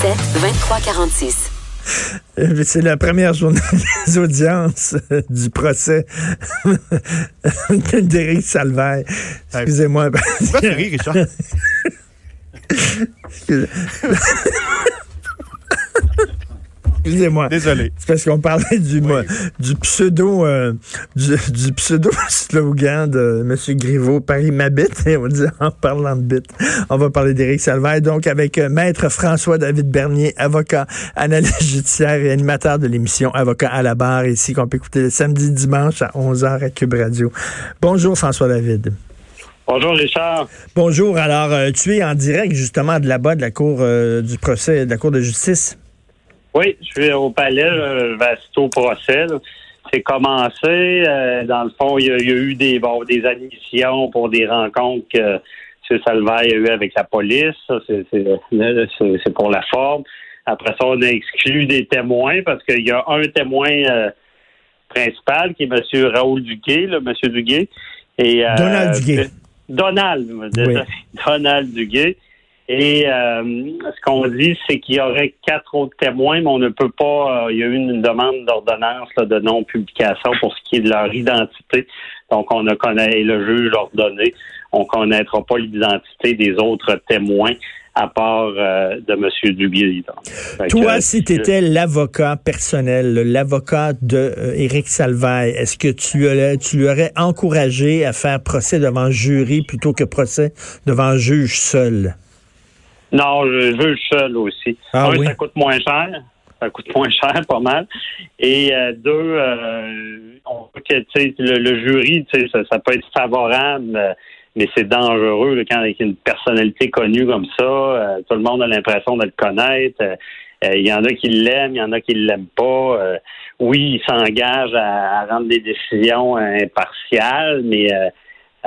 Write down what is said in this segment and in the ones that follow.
7 23 46. Euh, C'est la première journée des audiences euh, du procès d'Éric Salvaire. Excusez-moi. Pourquoi tu ris, Richard? Excusez- Excusez-moi. Désolé. C'est parce qu'on parlait du, du pseudo euh, du, du pseudo slogan de M. Griveaux, Paris m'habite, et on dit en parlant de bite. On va parler d'Éric Salvaire, donc avec euh, Maître François-David Bernier, avocat, analyste judiciaire et animateur de l'émission Avocat à la barre, ici qu'on peut écouter le samedi, dimanche à 11h à Cube Radio. Bonjour François-David. Bonjour Richard. Bonjour. Alors, euh, tu es en direct justement de là-bas, de la cour euh, du procès, de la cour de justice. Oui, je suis au palais, je vais assister au procès. là. C'est commencé. euh, dans le fond, il y, a, il y a eu des, bon, des admissions pour des rencontres que M. Salvaire a eu avec la police. C'est- pour la forme. Après ça, on a exclu des témoins parce qu'il y a un témoin euh, principal qui est M. Raoul Duguay, là, M. Duguay. Et, euh, Donald Duguay. Donald, Oui. Donald Duguay. Et euh, ce qu'on dit, c'est qu'il y aurait quatre autres témoins, mais on ne peut pas. euh, il y a eu une demande d'ordonnance de non-publication pour ce qui est de leur identité. Donc, on ne connaît, le juge leur donné, on connaîtra pas l'identité des autres témoins à part euh, de M. Fait Toi, que, si tu étais l'avocat personnel, l'avocat de euh, Éric Salvaire, est-ce que tu, tu lui aurais encouragé à faire procès devant jury plutôt que procès devant juge seul? Non, je juge seul aussi. Ah Un, oui? ça coûte moins cher. Ça coûte moins cher, pas mal. Et euh, deux, euh, on veut que, le, le jury, ça, ça peut être favorable, euh, mais c'est dangereux là, quand avec une personnalité connue comme ça. euh, tout le monde a l'impression de le connaître. euh, euh, Il y en a qui l'aiment, il y en a qui ne l'aiment pas. Euh, oui, il s'engage à, à rendre des décisions euh, impartiales, mais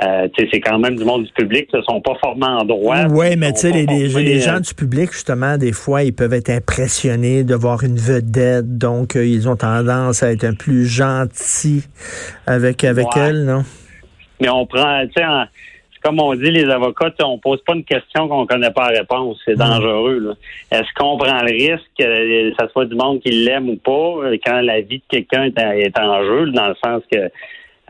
euh, c'est quand même du monde du public. Ils ne sont pas formés en droit. Oui, mais tu sais, les, les- formés, les euh, gens du public, justement, des fois, ils peuvent être impressionnés de voir une vedette, donc euh, ils ont tendance à être un plus gentils avec, avec Ouais. elle, non? Mais on prend, tu sais, comme on dit, les avocats, on pose pas une question qu'on connaît pas la réponse. C'est dangereux. Est-ce qu'on prend le risque que ça soit du monde qui l'aime ou pas quand la vie de quelqu'un est en jeu, dans le sens que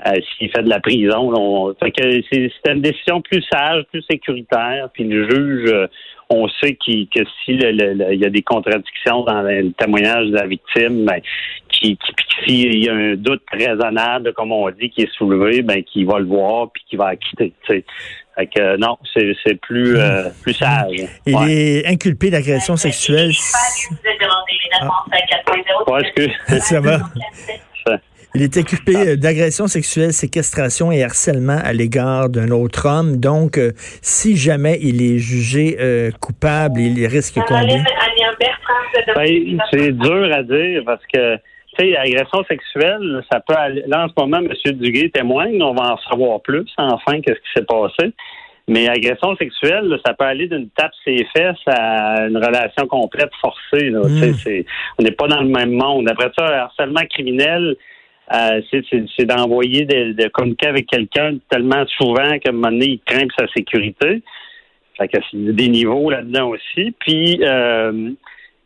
euh, s'il fait de la prison, là, on, fait que c'est c'est une décision plus sage, plus sécuritaire. Puis le juge, euh, on sait qu'il- que si le- le- le- il y a des contradictions dans le témoignage de la victime, ben, qui, qui, puis que s'il y a un doute raisonnable, comme on dit, qui est soulevé, ben, qu'il va le voir puis qu'il va acquitter. Fait que euh, non, c'est plus euh, plus sage. Il Ouais. est inculpé d'agression sexuelle. Ouais, excuse. Ça va? Il est inculpé euh, d'agression sexuelle, séquestration et harcèlement à l'égard d'un autre homme. Donc, euh, si jamais il est jugé euh, coupable, il risque combien? Ben, c'est dur à dire parce que, tu sais, agression sexuelle, ça peut aller. Là, en ce moment, M. Duguay témoigne, on va en savoir plus, enfin, qu'est-ce qui s'est passé. Mais agression sexuelle, là, ça peut aller d'une tape ses fesses à une relation complète forcée. Là. Tu sais, c'est- on n'est pas dans le même monde. Après ça, harcèlement criminel, euh, c'est, d'envoyer de, de communiquer avec quelqu'un tellement souvent qu'à un moment donné, il craint sa sécurité. Fait que c'est des niveaux là-dedans aussi. Puis, euh,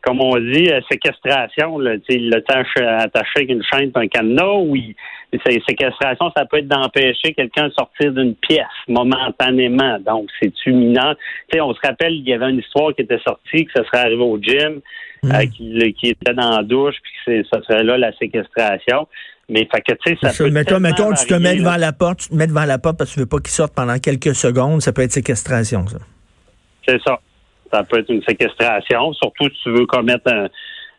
comme on dit, euh, séquestration, là, il l'attache attaché avec une chaîne et un cadenas, ou il- séquestration, ça peut être d'empêcher quelqu'un de sortir d'une pièce momentanément. Donc, c'est imminent. Tu sais, on se rappelle, il y avait une histoire qui était sortie, que ça serait arrivé au gym, euh, qui, qui était dans la douche, puis que c'est- ça serait là la séquestration. Mais fait que, tu sais, ça peut mettons, tellement mettons, tu te mets devant la porte, tu te mets devant la porte parce que tu veux pas qu'il sorte pendant quelques secondes, ça peut être séquestration, ça. C'est ça. Ça peut être une séquestration, surtout si tu veux commettre un,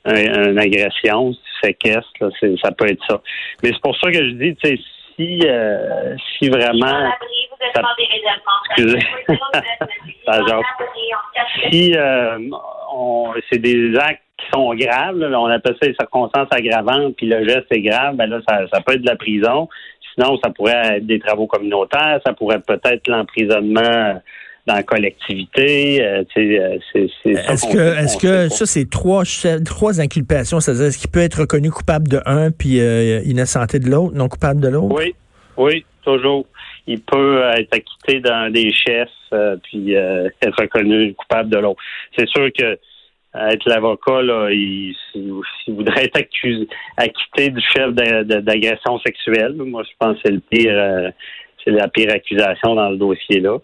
un- une agression, si tu séquestres, là, c'est- ça peut être ça. Mais c'est pour ça que je dis, tu sais, si, euh, si vraiment... ça- Excusez. Ça jase. si euh, on- c'est des actes sont graves, là, on appelle ça les circonstances aggravantes, puis le geste est grave, ben là, ça, ça peut être de la prison. Sinon, ça pourrait être des travaux communautaires, ça pourrait peut-être l'emprisonnement dans la collectivité. Euh, euh, c'est, est-ce que, est-ce que ça, c'est trois, trois inculpations, c'est-à-dire est-ce qu'il peut être reconnu coupable de un puis euh, innocenté de l'autre, non coupable de l'autre? Oui, oui, toujours. Il peut être acquitté dans des chefs puis être reconnu coupable de l'autre. C'est sûr que être l'avocat, là, il, voudrait être accusé, acquitté du chef d'agression sexuelle. Moi, je pense que c'est le pire, c'est la pire accusation dans le dossier là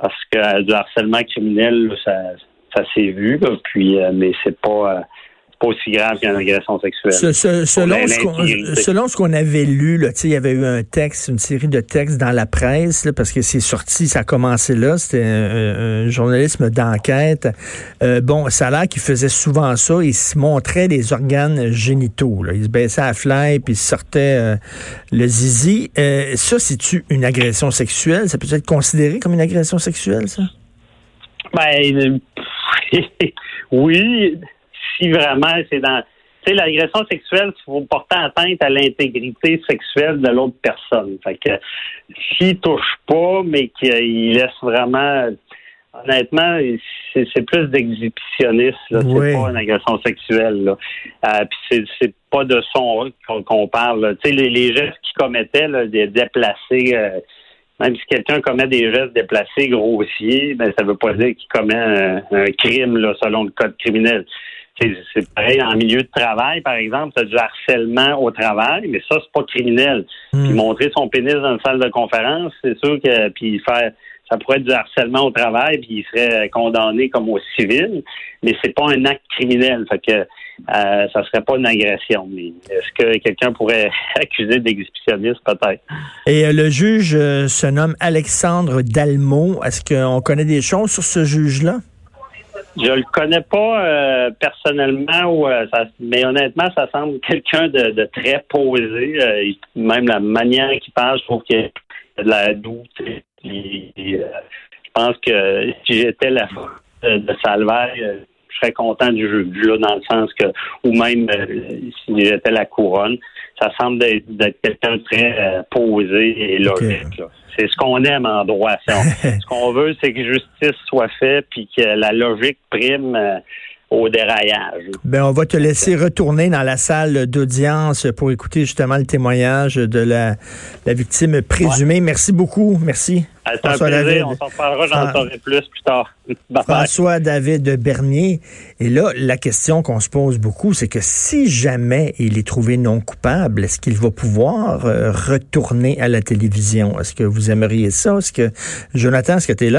parce que du harcèlement criminel, ça, ça s'est vu, puis euh, mais c'est pas euh, pas aussi grave qu'une agression sexuelle. selon, ce qu'on, avait lu, là, il y avait eu un texte, une série de textes dans la presse, parce que c'est sorti, ça a commencé là, c'était un, journalisme d'enquête. Euh, bon, ça a l'air qu'il faisait souvent ça, il se montrait les organes génitaux. Là. Il se baissait à la puis il sortait euh, le zizi. Euh, ça, c'est-tu une agression sexuelle? Ça peut être considéré comme une agression sexuelle, ça? Ben, oui si vraiment c'est dans tu sais, l'agression sexuelle, il faut porter atteinte à l'intégrité sexuelle de l'autre personne. Fait que s'il touche pas, mais qu'il laisse vraiment honnêtement, c'est plus d'exhibitionniste. C'est pas une agression sexuelle. Euh, puis c'est pas de son qu'on parle. Tu sais, les, gestes qu'il commettait, là, des déplacés, euh, même si quelqu'un commet des gestes déplacés, grossiers, ben ça veut pas dire qu'il commet un, un crime, là, selon le code criminel c'est pareil en milieu de travail, par exemple, c'est du harcèlement au travail, mais ça, c'est pas criminel. Hmm. Puis montrer son pénis dans une salle de conférence, c'est sûr que puis faire ça pourrait être du harcèlement au travail, puis il serait condamné comme au civil, mais c'est pas un acte criminel. Fait que euh, ça serait pas une agression. Mais est-ce que quelqu'un pourrait accuser d'exhibitionnisme, peut-être? Et euh, le juge euh, se nomme Alexandre Dalmo. Est-ce qu'on connaît des choses sur ce juge-là? Je le connais pas euh, personnellement, ou, euh, mais honnêtement, ça semble quelqu'un de, très posé. Euh, même la manière qu'il parle, je trouve qu'il y a de la doute. je pense que si j'étais la de, de Salvaire, je serais content du jeu là, dans le sens que, ou même si j'étais la couronne, ça semble d'être quelqu'un de très posé et logique. C'est ce qu'on aime en droit. ce qu'on veut, c'est que justice soit faite puis que la logique prime euh, au déraillage. Ben, on va te laisser retourner dans la salle d'audience pour écouter justement le témoignage de la, la victime présumée. Merci beaucoup. Merci. C'est un plaisir. On s'en parlera, j'en ah. saurai plus plus tard. François David Bernier. Et là, la question qu'on se pose beaucoup, c'est que si jamais il est trouvé non coupable, est-ce qu'il va pouvoir euh, retourner à la télévision? Est-ce que vous aimeriez ça? Est-ce que, Jonathan, est-ce que tu es là?